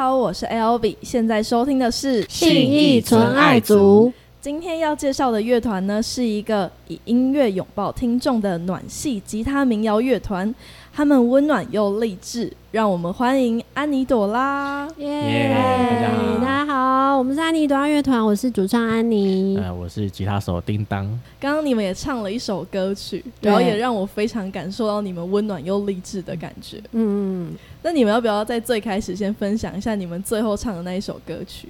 好，我是 L B，现在收听的是信义纯爱族。今天要介绍的乐团呢，是一个以音乐拥抱听众的暖系吉他民谣乐团。他们温暖又励志，让我们欢迎安妮朵拉。耶！大家好，我们是安妮朵拉乐团，我是主唱安妮。呃，我是吉他手叮当。刚刚你们也唱了一首歌曲，然后也让我非常感受到你们温暖又励志的感觉。嗯，那你们要不要在最开始先分享一下你们最后唱的那一首歌曲？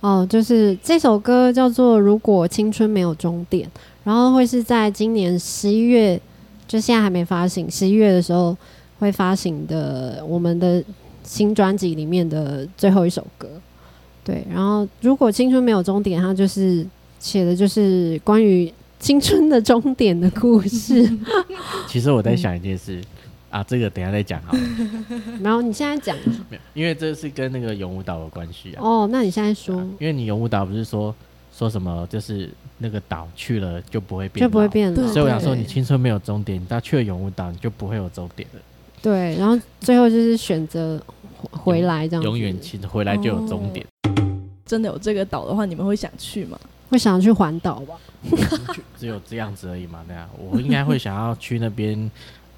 哦，就是这首歌叫做《如果青春没有终点》，然后会是在今年十一月。就现在还没发行，十一月的时候会发行的我们的新专辑里面的最后一首歌，对。然后如果青春没有终点，它就是写的就是关于青春的终点的故事。其实我在想一件事啊，这个等下再讲好了。然后你现在讲，因为这是跟那个永舞岛有关系啊。哦，那你现在说，因为你永舞岛不是说。说什么就是那个岛去了就不会变，就不会变了。所以我想说，你青春没有终点，你到去了永无岛你就不会有终点了。对，然后最后就是选择回来这样，永远青回来就有终点。真的有这个岛的话，你们会想去吗？会想要去环岛吧？只有这样子而已嘛？对啊，我应该会想要去那边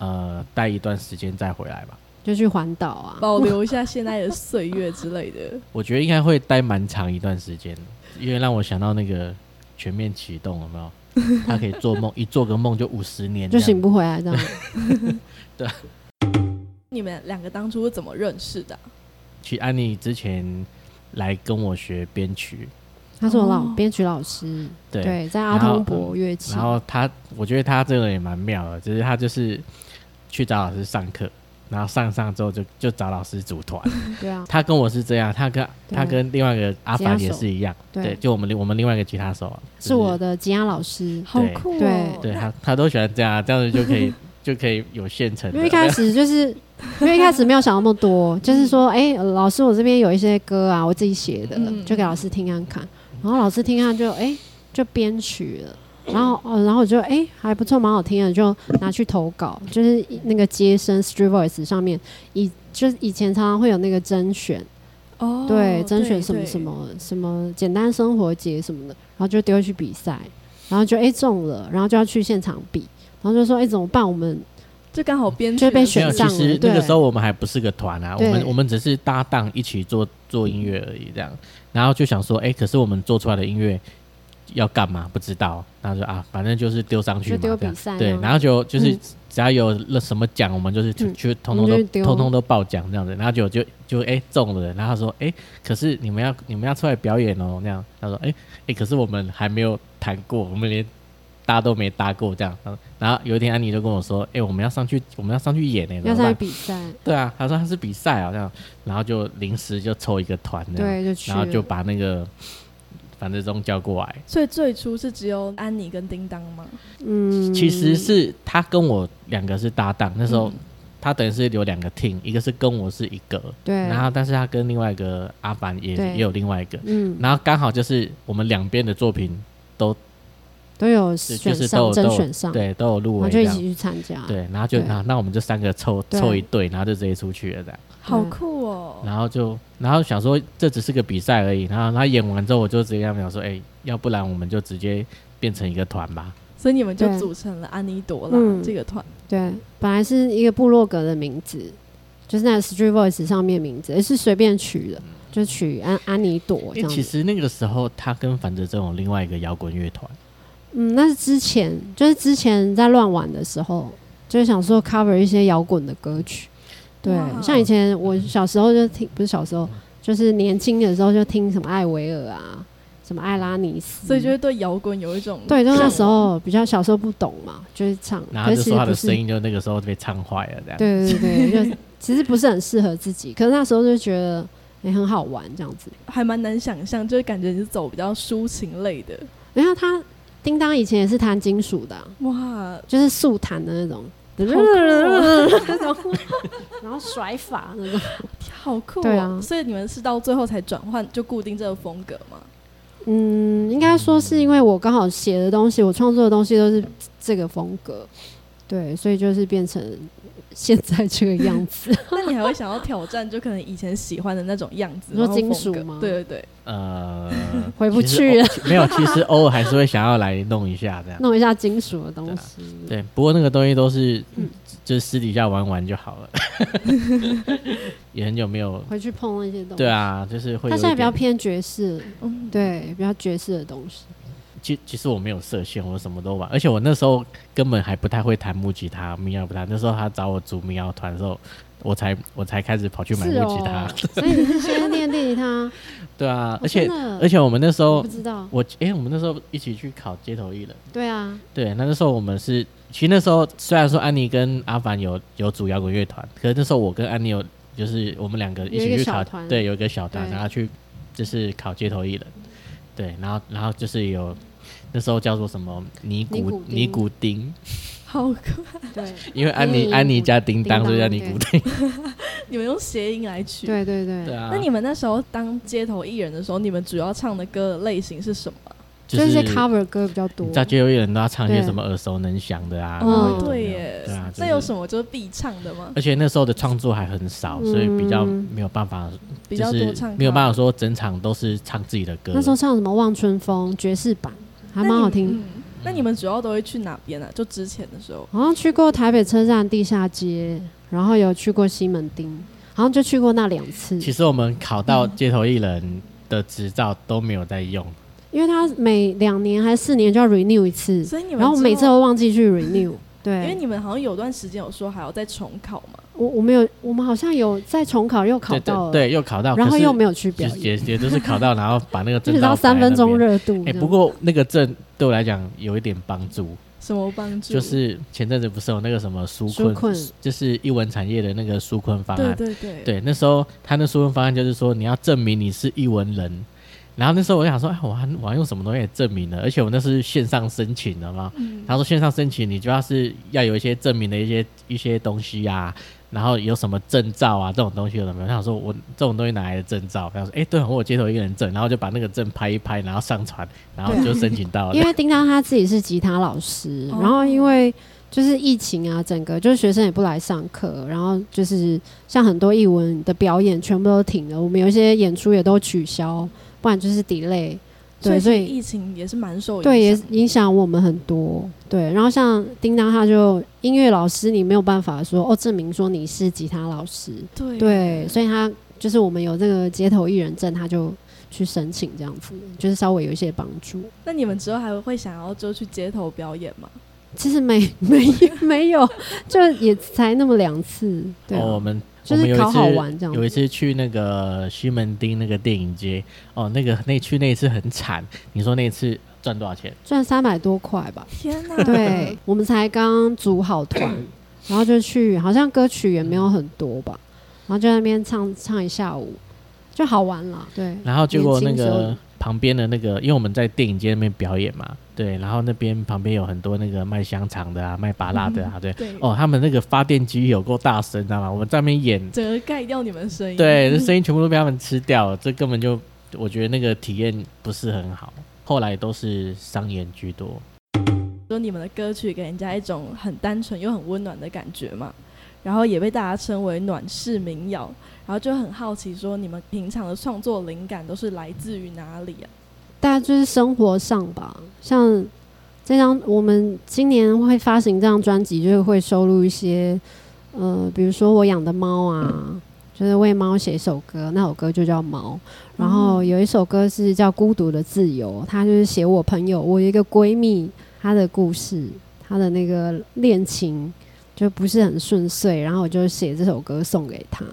呃待一段时间再回来吧。就去环岛啊，保留一下现在的岁月之类的。我觉得应该会待蛮长一段时间。因为让我想到那个全面启动，有没有？他可以做梦，一做个梦就五十年，就醒不回来这样。对。你们两个当初是怎么认识的？其实安妮之前来跟我学编曲，他是我老编曲老师。对，在阿通博乐器。然后他，我觉得他这个人也蛮妙的，就是他就是去找老师上课。然后上上之后就就找老师组团，对啊，他跟我是这样，他跟他跟另外一个阿凡也是一样，对，就我们我们另外一个吉他手是我的吉他老师，好酷，对，对。他他都喜欢这样，这样子就可以 就可以有现成。因为一开始就是因为一开始没有想那么多，就是说，哎，老师我这边有一些歌啊，我自己写的，就给老师听看看，然后老师听看就哎就编曲了。然后哦，然后我就哎还不错，蛮好听的，就拿去投稿，就是那个接生 Street Voice 上面，以就是以前常常会有那个甄选，哦，对，甄选什么什么什么简单生活节什么的，然后就丢去比赛，然后就哎中了，然后就要去现场比，然后就说哎怎么办？我们就刚好编就被选上了。其实那个时候我们还不是个团啊，我们我们只是搭档一起做做音乐而已，这样，然后就想说哎，可是我们做出来的音乐。要干嘛不知道，然后说啊，反正就是丢上去嘛，丢比赛，对，然后就就是只要有了什么奖，我们就是就通通都通通都报奖这样子，然后就就就哎中了，然后说哎，可是你们要你们要出来表演哦，那样。他说哎哎，可是我们还没有谈过，我们连搭都没搭过这样，然后有一天安妮就跟我说，哎，我们要上去我们要上去演呢，要上去比赛，对啊，他说他是比赛啊这样，然后就临时就抽一个团，对，就，然后就把那个。反正中叫过来，所以最初是只有安妮跟叮当吗？嗯，其实是他跟我两个是搭档，那时候他等于是有两个 team，一个是跟我是一个，对，然后但是他跟另外一个阿凡也也有另外一个，嗯，然后刚好就是我们两边的作品都都有选上，甄选上，对，都有入围，就一起去参加，对，然后就那那我们就三个凑凑一对，然后就直接出去了，这样。好酷哦！然后就，然后想说这只是个比赛而已。然后他演完之后，我就直接跟他们讲说：“哎，要不然我们就直接变成一个团吧。”所以你们就组成了安妮朵拉这个团。对，本来是一个部落格的名字，就是那 Street Voice 上面名字，也是随便取的，就取安安妮朵。因为其实那个时候他跟樊哲这种另外一个摇滚乐团，嗯，那是之前，就是之前在乱玩的时候，就是想说 cover 一些摇滚的歌曲。对，像以前我小时候就听，不是小时候，就是年轻的时候就听什么艾维尔啊，什么艾拉尼斯，所以就会对摇滚有一种对，就那时候比较小时候不懂嘛，就是唱，然后就说他的声音就那个时候被唱坏了这样。对对对，就 其实不是很适合自己，可是那时候就觉得也很好玩这样子，还蛮难想象，就是感觉你是走比较抒情类的。然后他叮当以前也是弹金属的，哇，就是速弹的那种。那种 然后甩法那种，好酷。对啊，所以你们是到最后才转换就固定这个风格吗？嗯，应该说是因为我刚好写的东西，我创作的东西都是这个风格，对，所以就是变成现在这个样子。那你还会想要挑战，就可能以前喜欢的那种样子？你说金属吗？对对对。呃，回不去了。没有，其实偶尔还是会想要来弄一下这样。弄一下金属的东西。对，不过那个东西都是，就是私底下玩玩就好了。也很久没有回去碰那些东西。对啊，就是会。他现在比较偏爵士，嗯对，比较爵士的东西。其其实我没有设限，我什么都玩，而且我那时候根本还不太会弹木吉他、民谣不弹。那时候他找我组民谣团的时候，我才我才开始跑去买木吉他。所以你是先练电吉他？对啊，而且而且我们那时候不知道我哎，我们那时候一起去考街头艺人。对啊，对，那那时候我们是，其实那时候虽然说安妮跟阿凡有有组摇滚乐团，可是那时候我跟安妮有就是我们两个一起去考，对，有一个小团，然后去就是考街头艺人。对，然后然后就是有。那时候叫做什么尼古尼古丁，好可爱。对，因为安妮安妮加叮当，所以叫尼古丁。你们用谐音来取。对对对。对啊。那你们那时候当街头艺人的时候，你们主要唱的歌类型是什么？就是些 cover 歌比较多。在街头艺人都要唱一些什么耳熟能详的啊？哦，对耶。对啊。那有什么就是必唱的吗？而且那时候的创作还很少，所以比较没有办法，比较多唱，没有办法说整场都是唱自己的歌。那时候唱什么《望春风》爵士版。还蛮好听。那你们主要都会去哪边呢？就之前的时候，好像去过台北车站地下街，然后有去过西门町，好像就去过那两次。其实我们考到街头艺人的执照都没有在用，因为他每两年还是四年就要 renew 一次，所以你们然后每次都忘记去 renew。对，因为你们好像有段时间有说还要再重考嘛。我我们有，我们好像有再重考，又考到，对，又考到，然后又没有去表演，也也都是考到，然后把那个证 到三分钟热度。哎，不过那个证对我来讲有一点帮助。什么帮助？就是前阵子不是有那个什么纾困，就是艺文产业的那个纾困方案。对对对。对，那时候他那纾困方案就是说，你要证明你是艺文人。然后那时候我想说，哎，我还我还用什么东西证明呢？而且我那是线上申请的嘛。他说线上申请，你主要是要有一些证明的一些一些东西啊，然后有什么证照啊这种东西有没有？他想说我这种东西哪来的证照？他说，哎，对，我街头一个人证，然后就把那个证拍一拍，然后上传，然后就申请到了。因为叮当他自己是吉他老师，然后因为就是疫情啊，整个就是学生也不来上课，然后就是像很多艺文的表演全部都停了，我们有一些演出也都取消。不然就是 delay，对，所以疫情也是蛮受影响，对，也影响我们很多，对。然后像叮当，他就音乐老师，你没有办法说哦，证明说你是吉他老师，对，对，所以他就是我们有这个街头艺人证，他就去申请这样子，就是稍微有一些帮助。那你们之后还会想要就去街头表演吗？其实没没没有，就也才那么两次，对，我们。就是考好玩这样。有一次去那个西门町那个电影街，哦，那个那去那一次很惨。你说那一次赚多少钱？赚三百多块吧。天哪！对，我们才刚组好团，然后就去，好像歌曲也没有很多吧，然后就在那边唱唱一下午，就好玩了。对。然后结果那个旁边的那个，因为我们在电影街那边表演嘛。对，然后那边旁边有很多那个卖香肠的啊，卖拔辣的啊，对，哦，他们那个发电机有够大声，知道吗？我们在那边演，整个盖掉你们声音，对，这声音全部都被他们吃掉了，这根本就我觉得那个体验不是很好。后来都是商演居多。说你们的歌曲给人家一种很单纯又很温暖的感觉嘛，然后也被大家称为暖式民谣，然后就很好奇说你们平常的创作灵感都是来自于哪里啊？大家就是生活上吧，像这张我们今年会发行这张专辑，就是会收录一些，呃，比如说我养的猫啊，就是为猫写一首歌，那首歌就叫《猫》。然后有一首歌是叫《孤独的自由》，它就是写我朋友，我一个闺蜜她的故事，她的那个恋情就不是很顺遂，然后我就写这首歌送给她。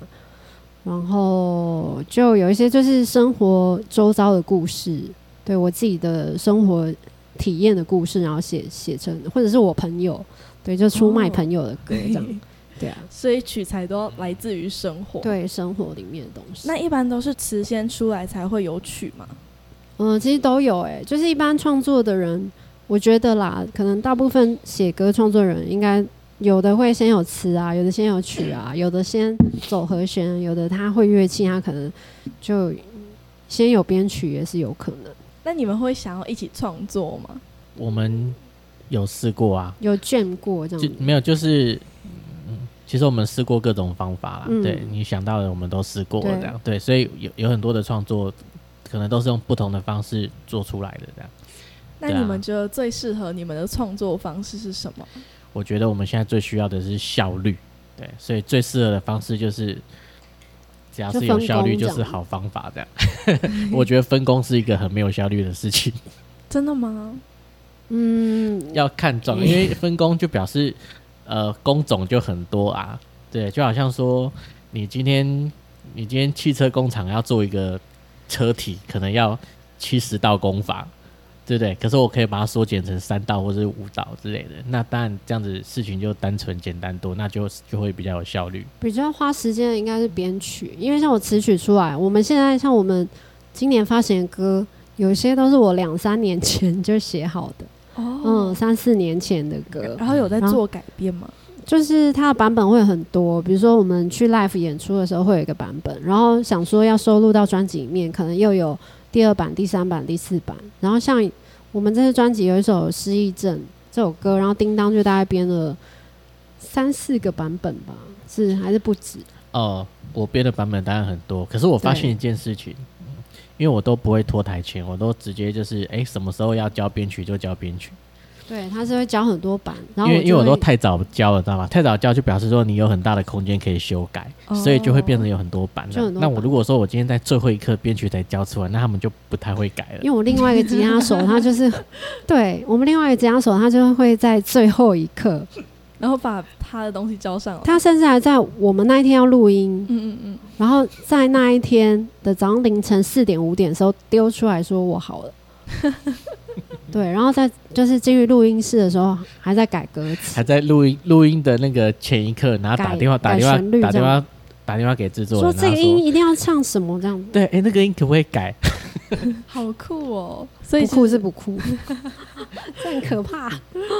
然后就有一些就是生活周遭的故事。对我自己的生活体验的故事，然后写写成，或者是我朋友，对，就出卖朋友的歌这样，对啊，所以取材都来自于生活，对生活里面的东西。那一般都是词先出来才会有曲吗？嗯，其实都有哎，就是一般创作的人，我觉得啦，可能大部分写歌创作人应该有的会先有词啊，有的先有曲啊，有的先走和弦，有的他会乐器，他可能就先有编曲也是有可能。那你们会想要一起创作吗？我们有试过啊，有卷过这样，没有，就是其实我们试过各种方法啦，对你想到的我们都试过这样，对，所以有有很多的创作可能都是用不同的方式做出来的这样。那你们觉得最适合你们的创作方式是什么？我觉得我们现在最需要的是效率，对，所以最适合的方式就是，只要是有效率就是好方法这样。我觉得分工是一个很没有效率的事情。真的吗？嗯，要看重，因为分工就表示。呃，工种就很多啊，对，就好像说，你今天你今天汽车工厂要做一个车体，可能要七十道工法，对不对？可是我可以把它缩减成三道或者五道之类的，那当然这样子事情就单纯简单多，那就就会比较有效率。比较花时间的应该是编曲，因为像我词曲出来，我们现在像我们今年发行的歌，有些都是我两三年前就写好的。嗯，三四年前的歌，然后有在做改变吗？就是它的版本会很多，比如说我们去 live 演出的时候会有一个版本，然后想说要收录到专辑里面，可能又有第二版、第三版、第四版。然后像我们这次专辑有一首《失忆症》这首歌，然后叮当就大概编了三四个版本吧，是还是不止？哦，我编的版本当然很多，可是我发现一件事情。因为我都不会拖台前，我都直接就是哎，什么时候要交编曲就交编曲。对，他是会交很多版，然后因为因为我都太早交了，知道吗？太早交就表示说你有很大的空间可以修改，所以就会变成有很多版。那我如果说我今天在最后一刻编曲才交出来，那他们就不太会改了。因为我另外一个吉他手，他就是 对我们另外一个吉他手，他就会在最后一刻。然后把他的东西交上，他甚至还在我们那一天要录音，嗯嗯嗯，然后在那一天的早上凌晨四点五点的时候丢出来说我好了，对，然后在就是进入录音室的时候还在改歌词，还在录音录音的那个前一刻，然后打电话打电话打电话打电话给制作人，说这个音一定要唱什么这样，对，哎，那个音可不可以改？好酷哦！所以酷是不酷，这很可怕。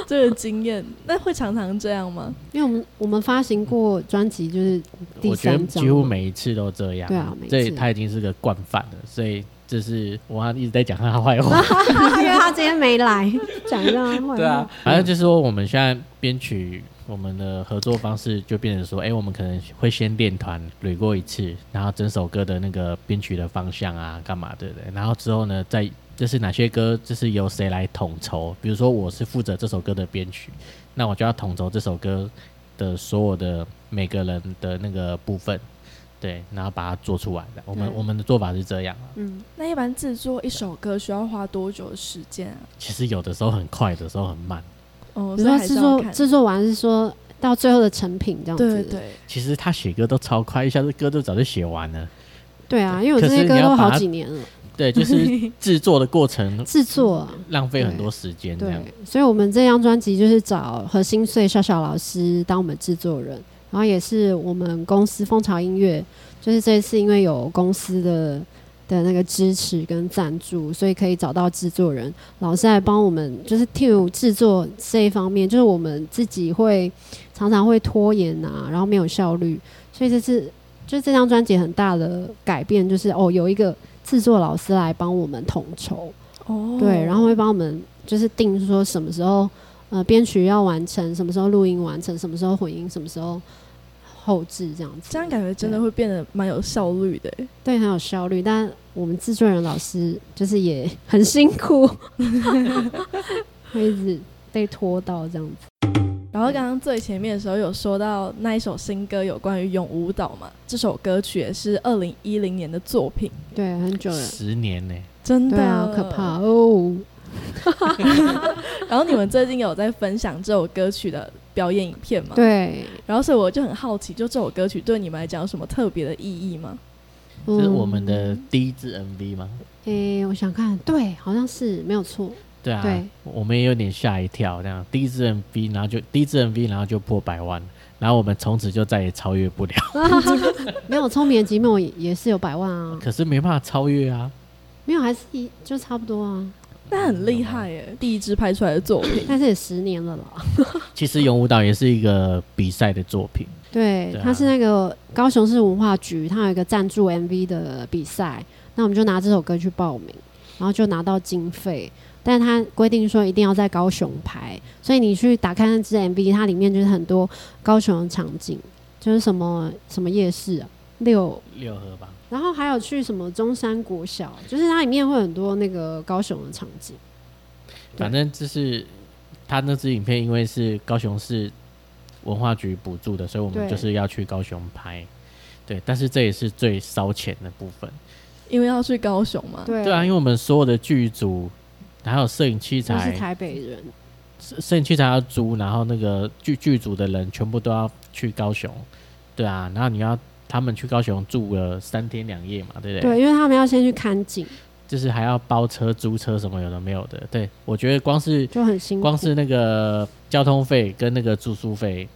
这个经验，那会常常这样吗？因为我们我们发行过专辑，就是我觉得几乎每一次都这样。对啊，这他已经是个惯犯了，所以这是我一直在讲他坏话，因为他今天没来讲他坏话。对啊，反正就是说我们现在编曲。我们的合作方式就变成说，哎，我们可能会先练团捋过一次，然后整首歌的那个编曲的方向啊，干嘛对不对？然后之后呢，再这是哪些歌，这是由谁来统筹？比如说我是负责这首歌的编曲，那我就要统筹这首歌的所有的每个人的那个部分，对，然后把它做出来的。我们我们的做法是这样啊。嗯，那一般制作一首歌需要花多久的时间啊？其实有的时候很快，有的时候很慢。哦，比如说制作制作完是说到最后的成品这样子。对对。其实他写歌都超快，一下子歌都早就写完了。对啊，因为我这些歌都好几年了。对，就是 制作的过程，制作浪费很多时间。对，所以我们这张专辑就是找何心碎笑笑老师当我们制作人，然后也是我们公司蜂巢音乐，就是这一次因为有公司的。的那个支持跟赞助，所以可以找到制作人老师来帮我们，就是替我制作这一方面，就是我们自己会常常会拖延啊，然后没有效率，所以这次就这张专辑很大的改变，就是哦有一个制作老师来帮我们统筹，哦，对，然后会帮我们就是定说什么时候呃编曲要完成，什么时候录音完成，什么时候混音，什么时候。后置这样子，这样感觉真的会变得蛮有效率的。对，很有效率。但我们制作人老师就是也 很辛苦，会一直被拖到这样子。然后刚刚最前面的时候有说到那一首新歌，有关于永舞蹈嘛？这首歌曲也是二零一零年的作品，对，很久了，十年呢，真的好可怕哦。然后你们最近有在分享这首歌曲的表演影片吗？对。然后所以我就很好奇，就这首歌曲对你们来讲有什么特别的意义吗？这是我们的第一支 MV 吗？诶，我想看，对，好像是没有错。对啊，对，我们也有点吓一跳，这样第一支 MV，然后就第一支 MV，然后就破百万，然后我们从此就再也超越不了。没有聪明的寂寞也是有百万啊，可是没办法超越啊。没有，还是一就差不多啊。那很厉害耶！第一支拍出来的作品，但是也十年了啦。其实《咏舞蹈》也是一个比赛的作品。对，它是那个高雄市文化局，它有一个赞助 MV 的比赛，那我们就拿这首歌去报名，然后就拿到经费。但是它规定说一定要在高雄拍，所以你去打开那支 MV，它里面就是很多高雄的场景，就是什么什么夜市啊，六六合吧。然后还有去什么中山国小，就是它里面会很多那个高雄的场景。反正就是他那支影片，因为是高雄市文化局补助的，所以我们就是要去高雄拍。对，但是这也是最烧钱的部分，因为要去高雄嘛。对对啊，因为我们所有的剧组还有摄影器材，是台北人，摄影器材要租，然后那个剧剧组的人全部都要去高雄。对啊，然后你要他们去高雄住了三天两夜嘛，对不对？对，因为他们要先去看景。就是还要包车、租车什么有的没有的，对我觉得光是就很辛苦，光是那个交通费跟那个住宿费，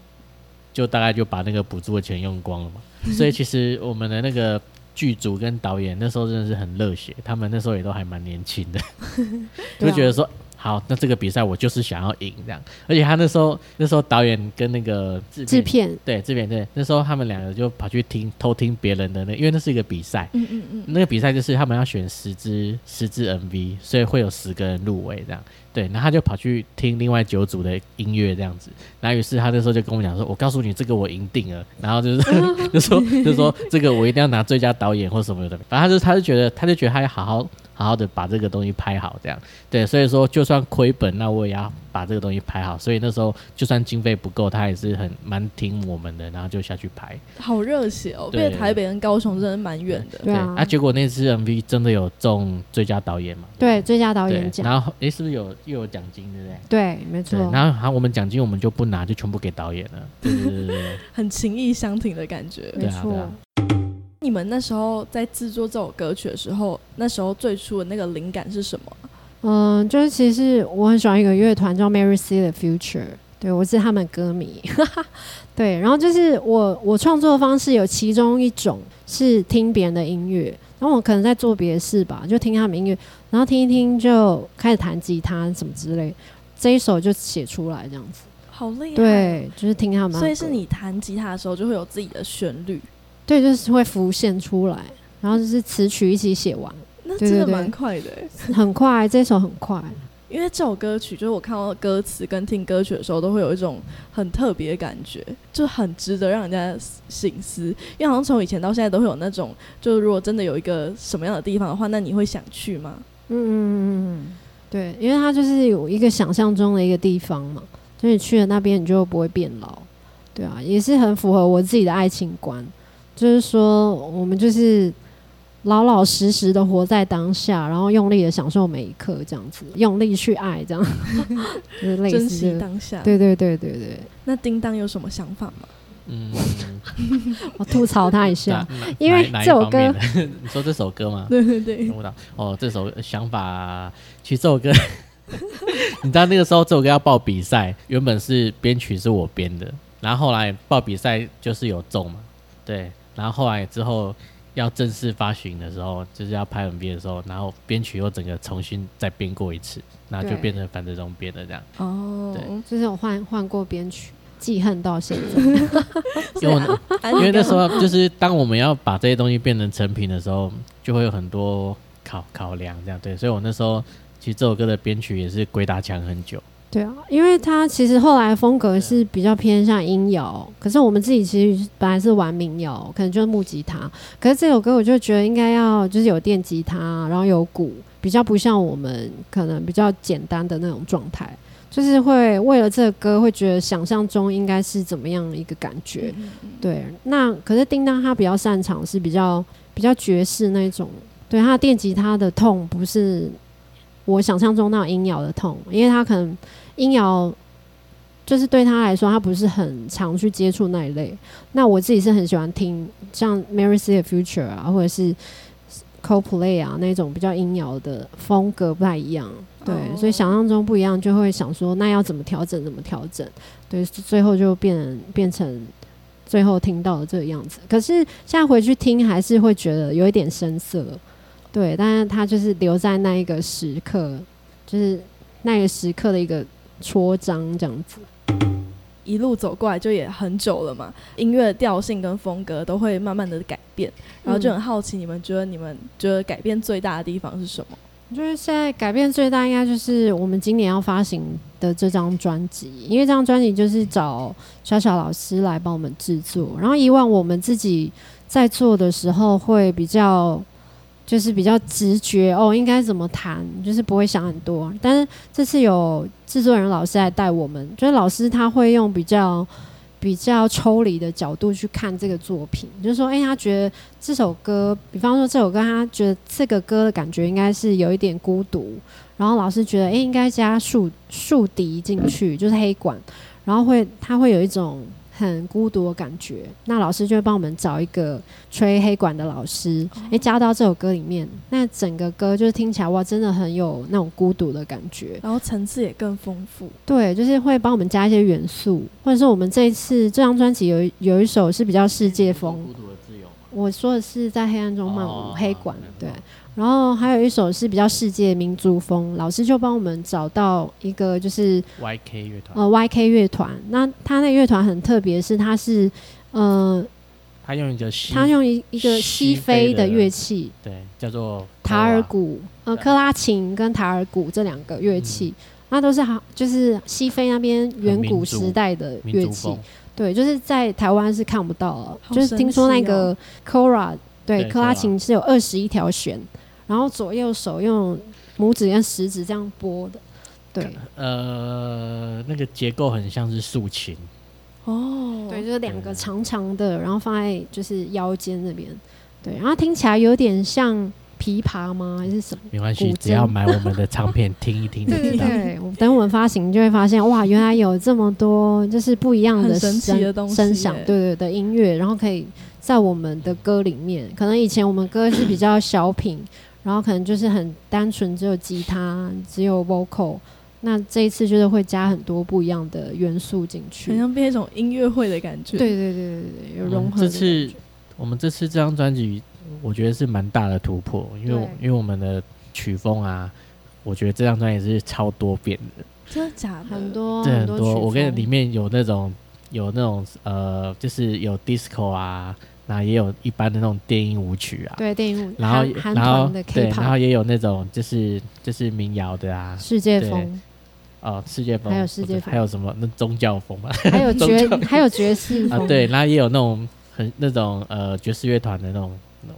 就大概就把那个补助的钱用光了嘛。所以其实我们的那个剧组跟导演那时候真的是很热血，他们那时候也都还蛮年轻的，就觉得说。好，那这个比赛我就是想要赢这样，而且他那时候那时候导演跟那个制片对制片对，那时候他们两个就跑去听偷听别人的那，因为那是一个比赛，嗯嗯嗯，那个比赛就是他们要选十支十支 MV，所以会有十个人入围这样。对，然后他就跑去听另外九组的音乐这样子，然后于是他那时候就跟我讲说：“我告诉你，这个我赢定了。”然后就是 就说就说这个我一定要拿最佳导演或什么的。反正他就他就觉得他就觉得他要好好。好好的把这个东西拍好，这样对，所以说就算亏本，那我也要把这个东西拍好。所以那时候就算经费不够，他也是很蛮听我们的，然后就下去拍。好热血哦！因为台北跟高雄真的蛮远的。对啊，结果那次 MV 真的有中最佳导演嘛？对，最佳导演奖。然后哎，是不是有又有奖金，对不对？对，没错。然后好，我们奖金我们就不拿，就全部给导演了。对对对对，很情义相挺的感觉。没错。你们那时候在制作这首歌曲的时候，那时候最初的那个灵感是什么？嗯，就是其实我很喜欢一个乐团叫 Mary See the Future，对我是他们歌迷。对，然后就是我我创作的方式有其中一种是听别人的音乐，然后我可能在做别的事吧，就听他们音乐，然后听一听就开始弹吉他什么之类，这一首就写出来这样子。好厉害！对，就是听他们。所以是你弹吉他的时候就会有自己的旋律。对，就是会浮现出来，然后就是词曲一起写完，那真的蛮快的，很快，这首很快。因为这首歌曲，就是我看到歌词跟听歌曲的时候，都会有一种很特别的感觉，就很值得让人家醒思。因为好像从以前到现在都会有那种，就如果真的有一个什么样的地方的话，那你会想去吗？嗯嗯嗯嗯，对，因为它就是有一个想象中的一个地方嘛，就你去了那边，你就不会变老。对啊，也是很符合我自己的爱情观。就是说，我们就是老老实实的活在当下，然后用力的享受每一刻，这样子，用力去爱，这样，就是类似珍惜当下。对对对对对。那叮当有什么想法吗？嗯，我吐槽他一下，因为这首歌，你说这首歌吗？对对对。听不到哦，这首想法，其实这首歌，你知道那个时候这首歌要报比赛，原本是编曲是我编的，然后后来报比赛就是有中嘛，对。然后后来之后要正式发行的时候，就是要拍 MV 的时候，然后编曲又整个重新再编过一次，然后就变成樊德忠编的这样。哦，对，就是我换换过编曲，记恨到现在。因为因为那时候就是当我们要把这些东西变成成品的时候，就会有很多考考量这样。对，所以我那时候其实这首歌的编曲也是鬼打墙很久。对啊，因为他其实后来风格是比较偏向音摇，可是我们自己其实本来是玩民谣，可能就是木吉他。可是这首歌我就觉得应该要就是有电吉他，然后有鼓，比较不像我们可能比较简单的那种状态，就是会为了这个歌会觉得想象中应该是怎么样一个感觉。对，那可是叮当他比较擅长是比较比较爵士那种，对他电吉他的痛不是我想象中那种音摇的痛，因为他可能。音摇就是对他来说，他不是很常去接触那一类。那我自己是很喜欢听像 Mary See the Future 啊，或者是 Coldplay 啊那种比较音摇的风格不太一样。对，所以想象中不一样，就会想说那要怎么调整？怎么调整？对，最后就变变成最后听到的这个样子。可是现在回去听，还是会觉得有一点生涩。对，但是他就是留在那一个时刻，就是那个时刻的一个。戳章这样子，一路走过来就也很久了嘛，音乐调性跟风格都会慢慢的改变，然后就很好奇，你们觉得你们觉得改变最大的地方是什么？我觉得现在改变最大应该就是我们今年要发行的这张专辑，因为这张专辑就是找小小老师来帮我们制作。然后以往我们自己在做的时候会比较，就是比较直觉哦，应该怎么弹，就是不会想很多。但是这次有制作人老师来带我们，就是老师他会用比较。比较抽离的角度去看这个作品，就是说，哎，他觉得这首歌，比方说这首歌，他觉得这个歌的感觉应该是有一点孤独，然后老师觉得，哎，应该加竖竖笛进去，就是黑管，然后会他会有一种。很孤独的感觉，那老师就会帮我们找一个吹黑管的老师，诶，加到这首歌里面，那整个歌就是听起来哇，真的很有那种孤独的感觉，然后层次也更丰富。对，就是会帮我们加一些元素，或者是我们这一次这张专辑有有一首是比较世界风，孤独的自由。我说的是在黑暗中漫舞黑管，对。然后还有一首是比较世界民族风，老师就帮我们找到一个就是 YK 乐团，呃，YK 乐团。那他那乐团很特别，是他是呃，他用一个他用一一个西非的乐器，对，叫做塔尔鼓，呃，克拉琴跟塔尔鼓这两个乐器，那都是好，就是西非那边远古时代的乐器，对，就是在台湾是看不到了，就是听说那个 Kora，对，克拉琴是有二十一条弦。然后左右手用拇指跟食指这样拨的，对，呃，那个结构很像是竖琴，哦，对，就是两个长长的，然后放在就是腰间那边，对，然后听起来有点像琵琶吗？还是什么？没关系，只要买我们的唱片听一听就知道。对，等我们发行就会发现，哇，原来有这么多就是不一样的神奇的东西，声响，对对的音乐，然后可以在我们的歌里面，可能以前我们歌是比较小品。然后可能就是很单纯，只有吉他，只有 vocal。那这一次就是会加很多不一样的元素进去，好像变一种音乐会的感觉。对对对对对，有融合。这次我们这次这张专辑，我觉得是蛮大的突破，因为因为我们的曲风啊，我觉得这张专辑是超多变的。真的假的？很多，很多。我跟里面有那种有那种呃，就是有 disco 啊。那也有一般的那种电音舞曲啊，对电音舞，然后然后对，然后也有那种就是就是民谣的啊，世界风，哦，世界风，还有世界风，还有什么那宗教风嘛，还有爵还有爵士啊，对，然后也有那种很那种呃爵士乐团的那种，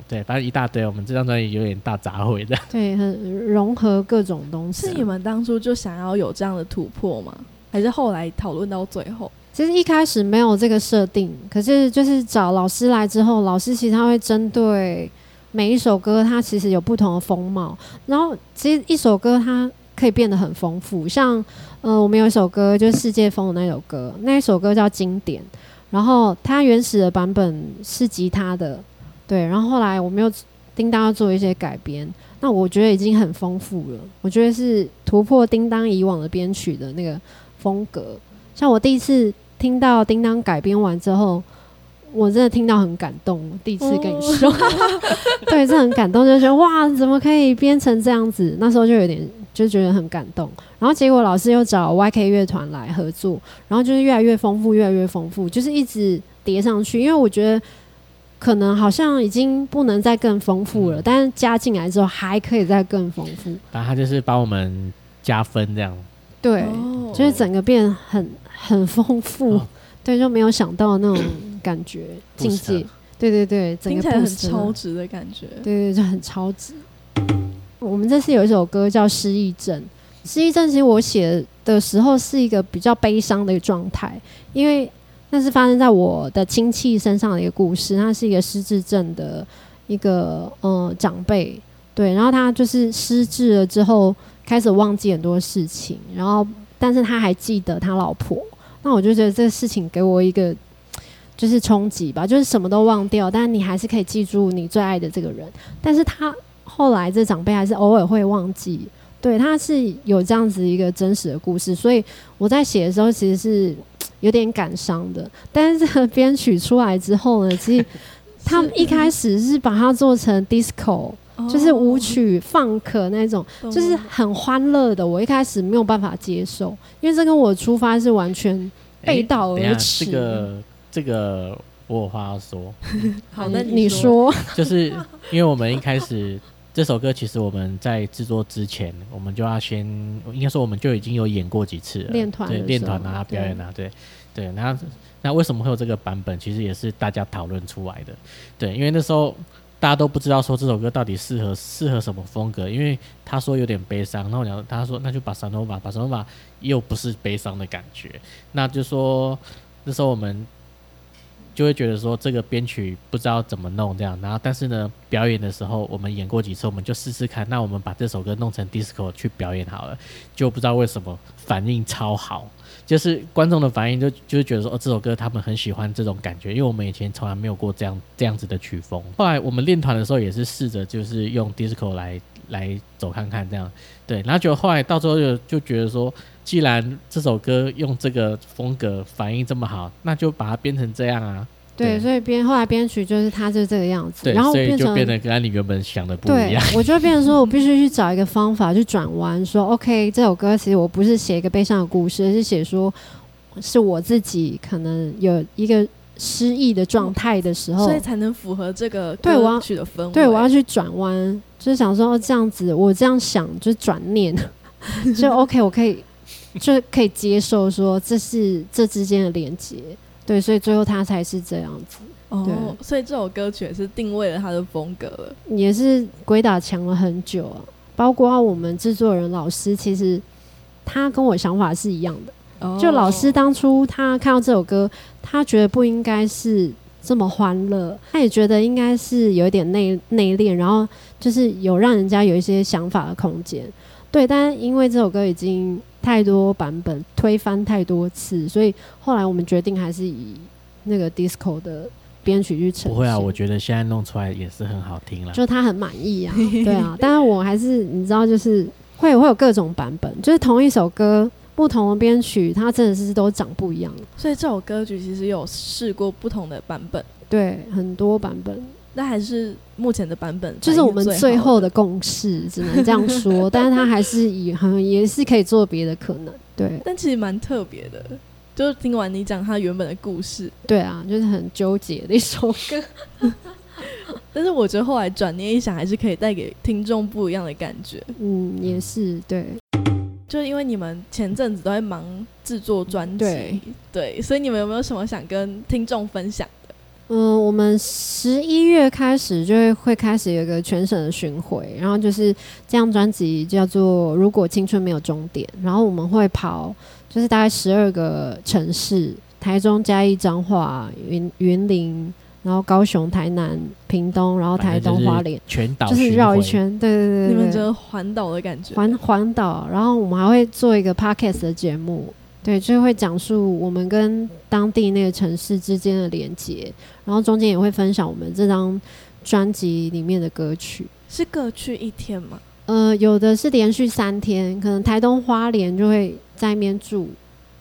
对，反正一大堆。我们这张专辑有点大杂烩的，对，很融合各种东西。是你们当初就想要有这样的突破吗？还是后来讨论到最后？其实一开始没有这个设定，可是就是找老师来之后，老师其实他会针对每一首歌，它其实有不同的风貌。然后其实一首歌它可以变得很丰富，像呃，我们有一首歌就是世界风的那首歌，那一首歌叫经典。然后它原始的版本是吉他的，对。然后后来我们又叮当要做一些改编，那我觉得已经很丰富了。我觉得是突破叮当以往的编曲的那个风格。像我第一次。听到叮当改编完之后，我真的听到很感动。第一次跟你说，对，这很感动，就觉得哇，怎么可以编成这样子？那时候就有点就觉得很感动。然后结果老师又找 YK 乐团来合作，然后就是越来越丰富，越来越丰富，就是一直叠上去。因为我觉得可能好像已经不能再更丰富了，但是加进来之后还可以再更丰富。然后他就是帮我们加分这样。对，就是整个变很。很丰富，对，就没有想到那种感觉 境界，对对对，听起来很超值的感觉，对对，就很超值。我们这次有一首歌叫《失忆症》，《失忆症》其实我写的时候是一个比较悲伤的一个状态，因为那是发生在我的亲戚身上的一个故事，他是一个失智症的一个呃长辈，对，然后他就是失智了之后开始忘记很多事情，然后。但是他还记得他老婆，那我就觉得这个事情给我一个 就是冲击吧，就是什么都忘掉，但是你还是可以记住你最爱的这个人。但是他后来这长辈还是偶尔会忘记，对，他是有这样子一个真实的故事，所以我在写的时候其实是有点感伤的。但是这个编曲出来之后呢，其实他们 一开始是把它做成 disco。就是舞曲放可那种，就是很欢乐的。我一开始没有办法接受，因为这跟我出发是完全背道而驰。这个这个我有话要说。好，那你说，说，就 是因为我们一开始这首歌其实我们在制作之前，我们就要先，应该说我们就已经有演过几次了，练团对练团啊表演啊，对对。那那为什么会有这个版本？其实也是大家讨论出来的，对，因为那时候大家都不知道说这首歌到底适合适合什么风格，因为他说有点悲伤，然后然后他说那就把萨诺瓦，把萨诺瓦又不是悲伤的感觉，那就说那时候我们。就会觉得说这个编曲不知道怎么弄这样，然后但是呢，表演的时候我们演过几次，我们就试试看。那我们把这首歌弄成 disco 去表演好了，就不知道为什么反应超好，就是观众的反应就就是觉得说哦这首歌他们很喜欢这种感觉，因为我们以前从来没有过这样这样子的曲风。后来我们练团的时候也是试着就是用 disco 来来走看看这样，对，然后就后来到最后就就觉得说。既然这首歌用这个风格反应这么好，那就把它编成这样啊。对，所以编后来编曲就是它就这个样子，然后就变得跟你原本想的不一样。我就变成说我必须去找一个方法去转弯，说 OK，这首歌其实我不是写一个悲伤的故事，而是写说是我自己可能有一个失意的状态的时候，所以才能符合这个歌曲的氛围。对，我要去转弯，就是想说这样子，我这样想就是转念，就 OK，我可以。就可以接受说这是这之间的连接，对，所以最后他才是这样子。哦，所以这首歌曲也是定位了他的风格了，也是鬼打墙了很久啊。包括我们制作人老师，其实他跟我想法是一样的。就老师当初他看到这首歌，他觉得不应该是这么欢乐，他也觉得应该是有一点内内敛，然后就是有让人家有一些想法的空间。对，但因为这首歌已经。太多版本推翻太多次，所以后来我们决定还是以那个 disco 的编曲去呈不会啊，我觉得现在弄出来也是很好听了。就他很满意啊，对啊。但是我还是你知道，就是会会有各种版本，就是同一首歌不同的编曲，它真的是都长不一样。所以这首歌曲其实有试过不同的版本，对，很多版本。那还是目前的版本，就是我们最后的共识，只能这样 说。但是他还是以很也是可以做别的可能，对。但其实蛮特别的，就是听完你讲他原本的故事，对啊，就是很纠结的一首歌。但是我觉得后来转念一想，还是可以带给听众不一样的感觉。嗯，也是对。就是因为你们前阵子都在忙制作专辑，对，所以你们有没有什么想跟听众分享？嗯，我们十一月开始就会会开始有一个全省的巡回，然后就是这张专辑叫做《如果青春没有终点》，然后我们会跑就是大概十二个城市：台中、嘉义、彰化、云云林，然后高雄、台南、屏东，然后台东、花莲，全岛就是绕一圈。对对对，你们觉得环岛的感觉？环环岛，然后我们还会做一个 podcast 的节目。对，就会讲述我们跟当地那个城市之间的连接，然后中间也会分享我们这张专辑里面的歌曲。是各去一天吗？呃，有的是连续三天，可能台东花莲就会在那边住，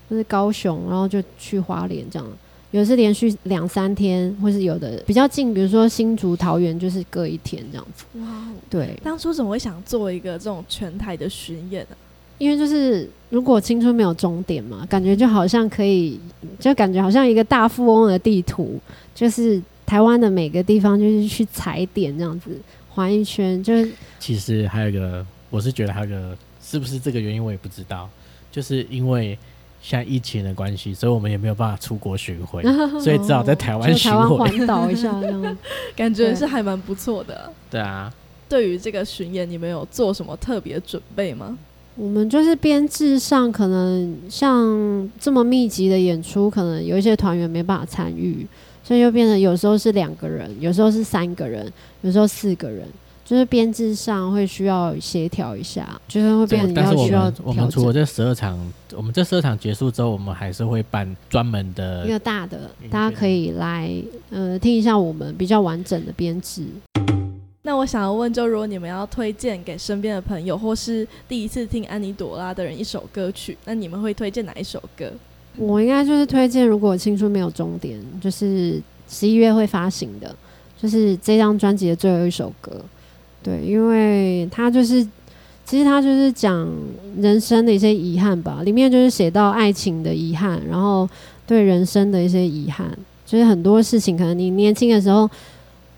就是高雄，然后就去花莲这样。有的是连续两三天，或是有的比较近，比如说新竹桃园，就是各一天这样子。哇，对，当初怎么会想做一个这种全台的巡演呢？因为就是如果青春没有终点嘛，感觉就好像可以，就感觉好像一个大富翁的地图，就是台湾的每个地方就是去踩点这样子环一圈。就是其实还有一个，我是觉得还有个是不是这个原因我也不知道，就是因为像疫情的关系，所以我们也没有办法出国巡回，所以只好在台湾巡回环岛一下这样，感觉是还蛮不错的。对啊，对于这个巡演，你们有做什么特别准备吗？我们就是编制上，可能像这么密集的演出，可能有一些团员没办法参与，所以就变成有时候是两个人，有时候是三个人，有时候四个人，就是编制上会需要协调一下，就是会变成要需要我们除了这十二场，我们这十二场结束之后，我们还是会办专门的一个大的，大家可以来呃听一下我们比较完整的编制。那我想要问，就如果你们要推荐给身边的朋友，或是第一次听安妮朵拉的人一首歌曲，那你们会推荐哪一首歌？我应该就是推荐《如果青春没有终点》，就是十一月会发行的，就是这张专辑的最后一首歌。对，因为它就是，其实它就是讲人生的一些遗憾吧，里面就是写到爱情的遗憾，然后对人生的一些遗憾，就是很多事情，可能你年轻的时候。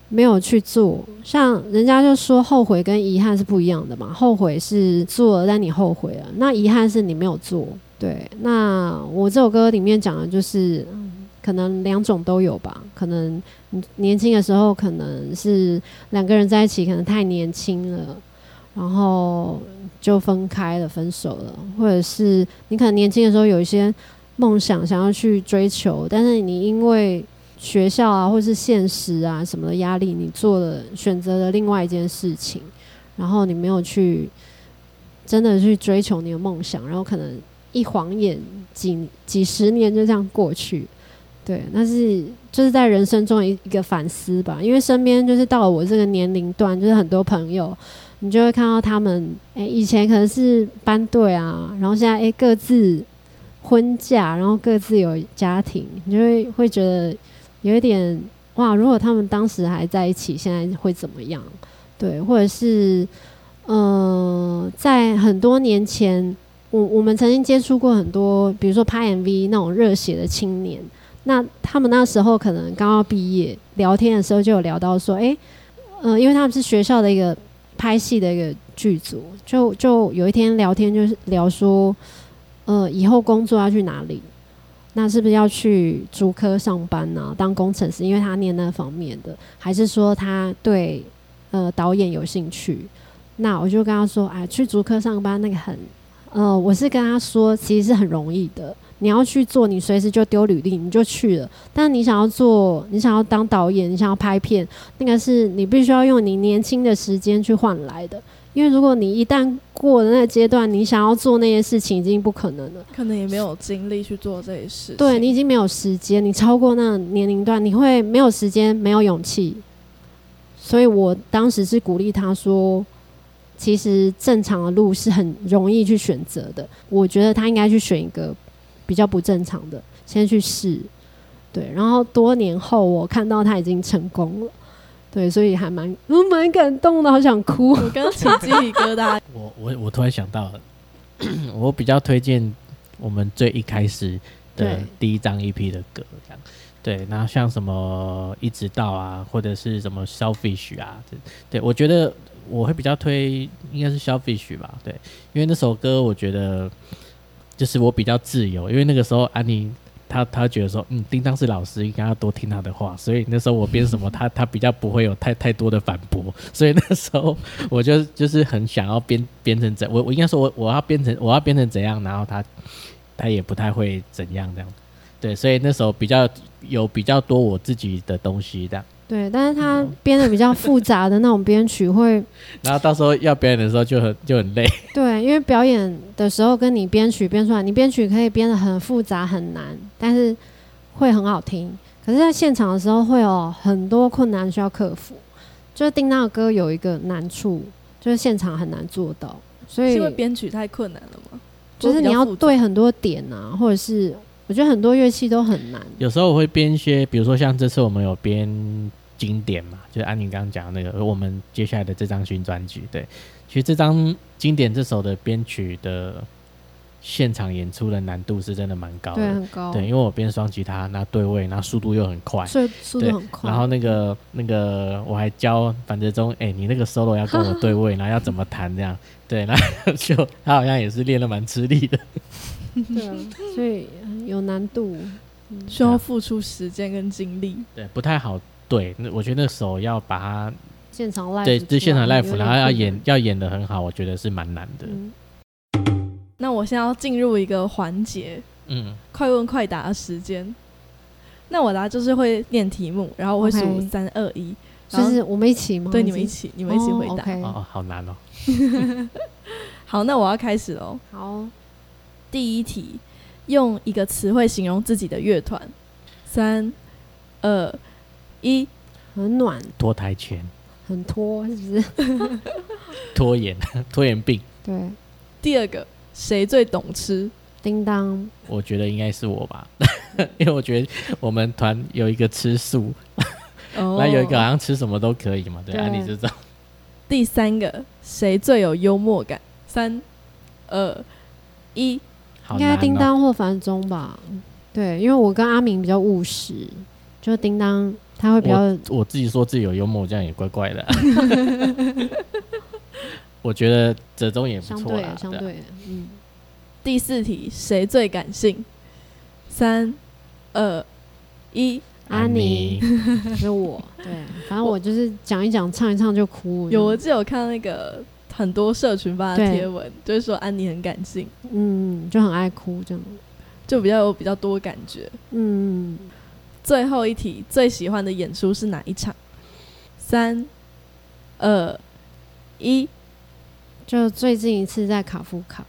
没有去做。像人家就说后悔跟遗憾是不一样的嘛，后悔是做了但你后悔了，那遗憾是你没有做。对，那我这首歌里面讲的就是，可能两种都有吧。可能年轻的时候可能是两个人在一起，可能太年轻了，然后就分开了，分手了，或者是你可能年轻的时候有一些梦想想要去追求，但是你因为学校啊，或是现实啊什么的压力，你做了选择了另外一件事情，然后你没有去真的去追求你的梦想，然后可能。一晃眼，几几十年就这样过去，对，那是就是在人生中一一个反思吧。因为身边就是到了我这个年龄段，就是很多朋友，你就会看到他们，哎，以前可能是班队啊，然后现在哎各自婚嫁，然后各自有家庭，你就会会觉得有一点哇，如果他们当时还在一起，现在会怎么样？对，或者是呃，在很多年前。我我们曾经接触过很多，比如说拍 MV 那种热血的青年，那他们那时候可能刚刚毕业，聊天的时候就有聊到说，哎，呃，因为他们是学校的一个拍戏的一个剧组，就就有一天聊天就是聊说，呃，以后工作要去哪里？那是不是要去竹科上班呢？当工程师？因为他念那方面的，还是说他对呃导演有兴趣？那我就跟他说，哎，去竹科上班那个很。呃，我是跟他说，其实是很容易的。你要去做，你随时就丢履历，你就去了。但你想要做，你想要当导演，你想要拍片，那个是你必须要用你年轻的时间去换来的。因为如果你一旦过了那个阶段，你想要做那些事情已经不可能了，可能也没有精力去做这些事。对你已经没有时间，你超过那个年龄段，你会没有时间，没有勇气。所以我当时是鼓励他说。其实正常的路是很容易去选择的，我觉得他应该去选一个比较不正常的，先去试。对，然后多年后我看到他已经成功了，对，所以还蛮我蛮感动的，好想哭，我刚起鸡皮疙瘩。我我我突然想到了，我比较推荐我们最一开始的第一张 EP 的歌，这样对，那像什么一直到啊，或者是什么 Selfish 啊，对，我觉得。我会比较推，应该是 Selfish 吧，对，因为那首歌我觉得就是我比较自由，因为那个时候安妮她她觉得说，嗯，叮当是老师，应该要多听他的话，所以那时候我编什么，他他比较不会有太太多的反驳，所以那时候我就就是很想要编编成怎，我我应该说我我要编成我要编成怎样，然后他他也不太会怎样这样，对，所以那时候比较有比较多我自己的东西这样。对，但是他编的比较复杂的那种编曲会，然后到时候要表演的时候就很就很累。对，因为表演的时候跟你编曲编出来，你编曲可以编的很复杂很难，但是会很好听。可是，在现场的时候会有很多困难需要克服。就是丁当的歌有一个难处，就是现场很难做到。所以因为编曲太困难了吗？就是你要对很多点啊，或者是我觉得很多乐器都很难。有时候我会编一些，比如说像这次我们有编。经典嘛，就是安妮刚刚讲的那个，我们接下来的这张新专辑，对，其实这张经典这首的编曲的现场演出的难度是真的蛮高的，对，很高，对，因为我编双吉他，那对位，然后速度又很快，所以速度很快，然后那个那个我还教樊哲忠，哎，你那个 solo 要跟我对位，然后要怎么弹这样，对，然后就他好像也是练的蛮吃力的，对啊，所以有难度，需要付出时间跟精力，对，不太好。对，那我觉得那手要把它现场 live 对，就现场 live，然后要演要演的很好，我觉得是蛮难的。那我现在要进入一个环节，嗯，快问快答的时间。那我答就是会念题目，然后我会数三二一，就是我们一起吗？对，你们一起，你们一起回答。哦，好难哦。好，那我要开始喽。好，第一题，用一个词汇形容自己的乐团。三二。一很暖，拖台前，很拖，是不是？拖延，拖延病。对。第二个，谁最懂吃？叮当。我觉得应该是我吧，因为我觉得我们团有一个吃素，那有一个好像吃什么都可以嘛，对啊，你知道。第三个，谁最有幽默感？三二一，应该叮当或樊中吧？对，因为我跟阿明比较务实。就叮当他会比较，我自己说自己有幽默，这样也怪怪的。我觉得折中也不错啦，相对，嗯。第四题，谁最感性？三、二、一，安妮，是我。对，反正我就是讲一讲，唱一唱就哭。有，我记得有看那个很多社群发的贴文，就是说安妮很感性，嗯，就很爱哭，这样，就比较有比较多感觉。嗯。最后一题，最喜欢的演出是哪一场？三、二、一，就最近一次在卡夫卡。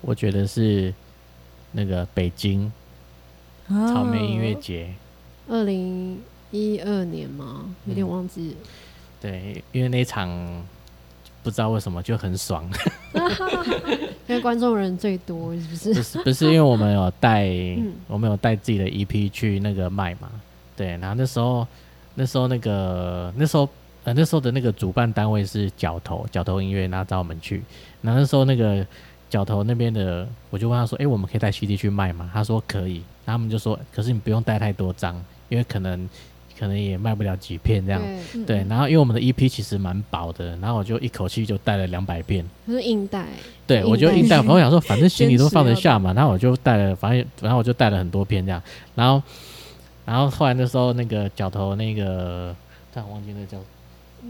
我觉得是那个北京草莓音乐节，二零一二年吗？有点忘记。对，因为那场不知道为什么就很爽，因为观众人最多，是不是？不是，不是，因为我们有带，我们有带自己的 EP 去那个卖嘛。对，然后那时候，那时候那个那时候呃那时候的那个主办单位是角头，角头音乐，然后找我们去。然后那时候那个。角头那边的，我就问他说：“哎，我们可以带 CD 去卖吗？”他说：“可以。”然后他们就说：“可是你不用带太多张，因为可能可能也卖不了几片这样。”对。然后因为我们的 EP 其实蛮薄的，然后我就一口气就带了两百片。是硬带。对，我就硬带。我想说，反正行李都放得下嘛，然后我就带了，反正然后我就带了很多片这样。然后然后后来那时候那个角头那个，但我忘记那叫，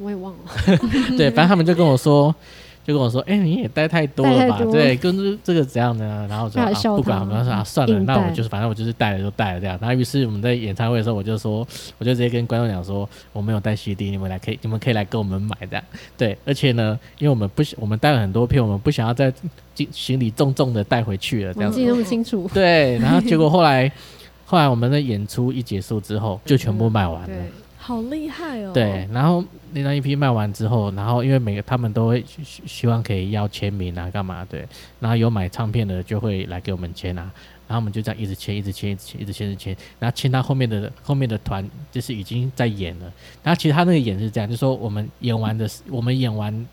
我也忘了。对，反正他们就跟我说。就跟我说：“哎，你也带太多了吧？对，跟这这个怎样呢？”然后我说：“啊，不管，我们说啊，算了，那我就是反正我就是带了就带了这样。”然后于是我们在演唱会的时候，我就说，我就直接跟观众讲说：“我没有带 CD，你们来可以，你们可以来跟我们买这样。”对，而且呢，因为我们不我们带了很多片，我们不想要再行行李重重的带回去了，这样记那么清楚。对，然后结果后来 后来我们的演出一结束之后，就全部卖完了。好厉害哦！对，然后那张 EP 卖完之后，然后因为每个他们都会希望可以要签名啊，干嘛？对，然后有买唱片的就会来给我们签啊，然后我们就这样一直签，一直签，一直签，一直签，一直签，然后签到后面的后面的团就是已经在演了。然后其实他那个演是这样，就说我们演完的，我们演完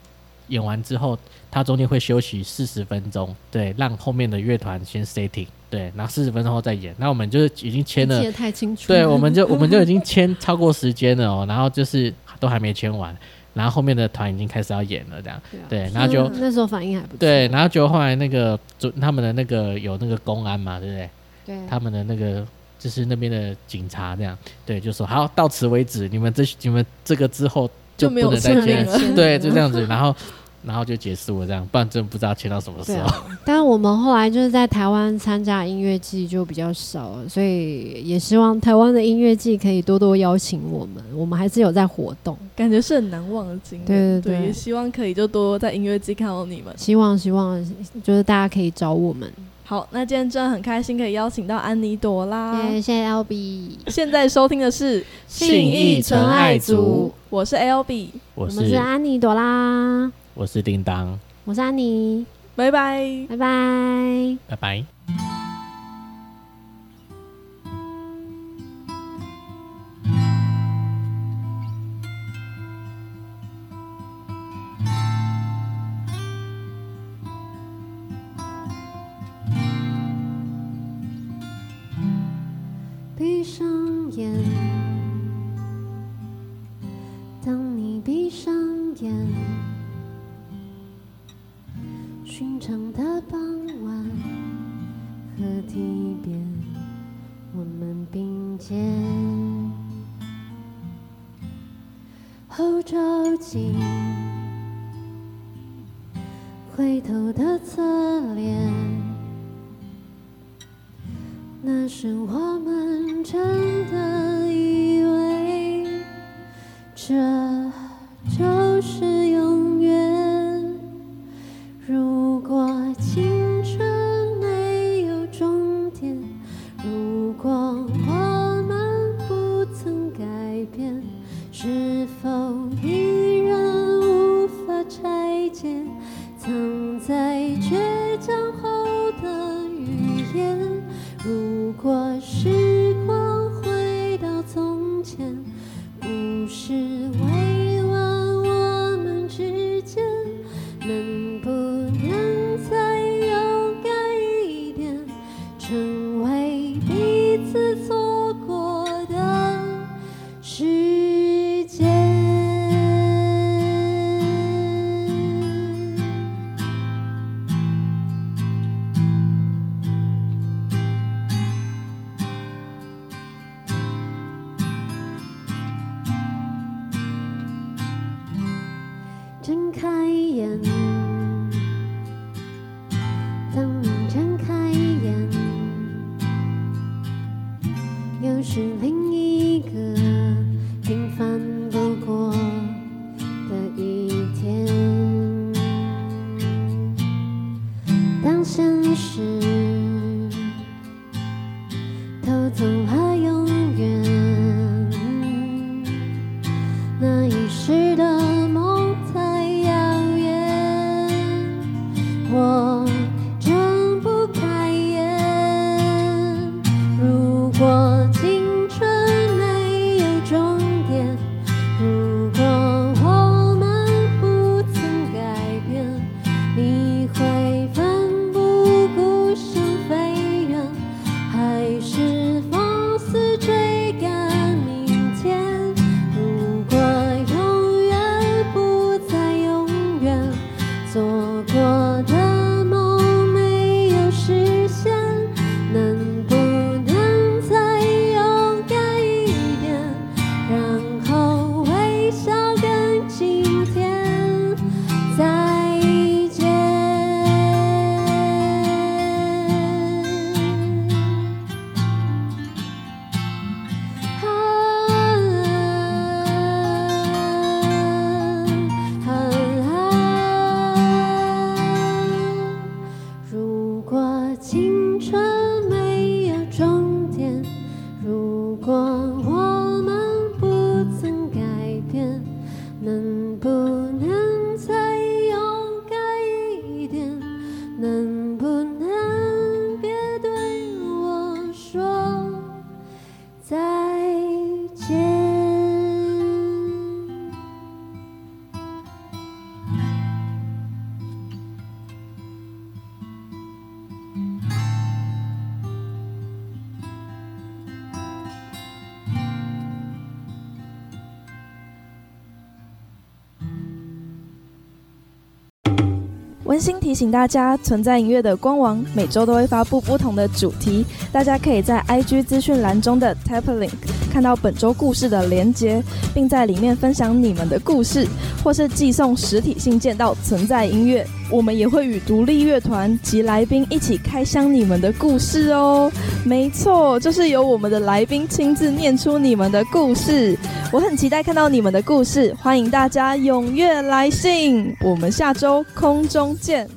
演完之后，他中间会休息四十分钟，对，让后面的乐团先 setting。对，然后四十分钟后再演，那我们就是已经签了，记得太清楚。对，我们就我们就已经 签超过时间了哦，然后就是都还没签完，然后后面的团已经开始要演了，这样。对，然后就那时候反应还不错。对，然后就后来那个就他们的那个有那个公安嘛，对不对？对。他们的那个就是那边的警察这样，对，就说好到此为止，你们这你们这个之后就不能再签了，对，就这样子，然后。然后就结束了，这样，不然真不知道签到什么时候。但是我们后来就是在台湾参加音乐季就比较少了，所以也希望台湾的音乐季可以多多邀请我们。我们还是有在活动，感觉是很难忘的经历。对对对，也希望可以就多在音乐季看到你们。希望希望就是大家可以找我们。好，那今天真的很开心可以邀请到安妮朵啦。谢谢 L B。现在收听的是信义纯爱组，我是 L B，我是安妮朵拉。我是叮当，我是安妮，拜拜，拜拜，拜拜。回头的侧脸，那时我们真的以为这醒大家，存在音乐的官网每周都会发布不同的主题，大家可以在 IG 资讯栏中的 Tap Link 看到本周故事的连接，并在里面分享你们的故事，或是寄送实体信件到存在音乐。我们也会与独立乐团及来宾一起开箱你们的故事哦。没错，就是由我们的来宾亲自念出你们的故事。我很期待看到你们的故事，欢迎大家踊跃来信。我们下周空中见。